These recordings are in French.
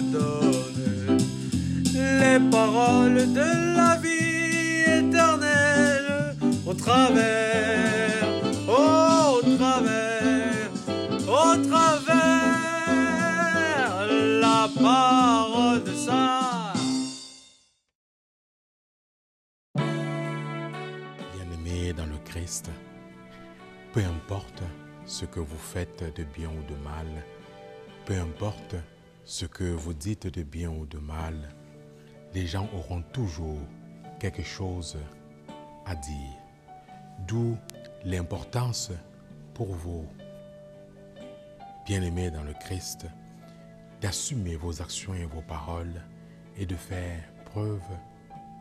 donne les paroles de la vie éternelle au travers, au travers, au travers la parole de ça. Bien-aimés dans le Christ, peu importe ce que vous faites de bien ou de mal, peu importe ce que vous dites de bien ou de mal, les gens auront toujours quelque chose à dire. D'où l'importance pour vous, bien-aimés dans le Christ, d'assumer vos actions et vos paroles et de faire preuve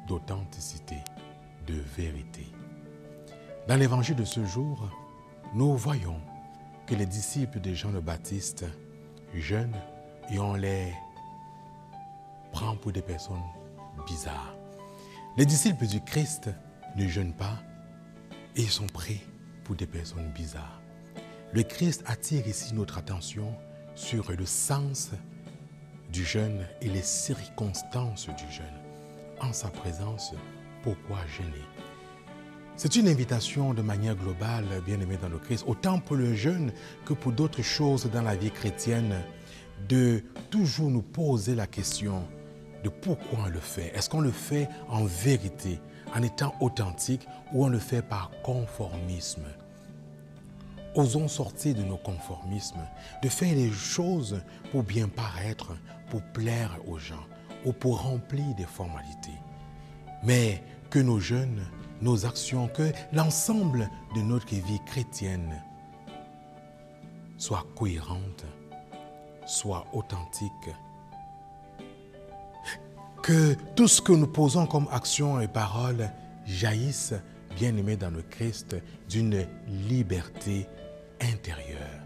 d'authenticité, de vérité. Dans l'évangile de ce jour, nous voyons que les disciples de Jean le Baptiste jeûnent et on les prend pour des personnes bizarres. Les disciples du Christ ne jeûnent pas et ils sont pris pour des personnes bizarres. Le Christ attire ici notre attention sur le sens du jeûne et les circonstances du jeûne. En sa présence, pourquoi jeûner? C'est une invitation de manière globale, bien aimé dans le Christ, autant pour le jeûne que pour d'autres choses dans la vie chrétienne, de toujours nous poser la question de pourquoi on le fait. Est-ce qu'on le fait en vérité, en étant authentique, ou on le fait par conformisme? Osons sortir de nos conformismes, de faire les choses pour bien paraître, pour plaire aux gens ou pour remplir des formalités. Mais que nos jeunes, nos actions, que l'ensemble de notre vie chrétienne soient cohérentes, soient authentiques. Que tout ce que nous posons comme action et parole jaillisse, bien aimé dans le Christ, d'une liberté intérieure.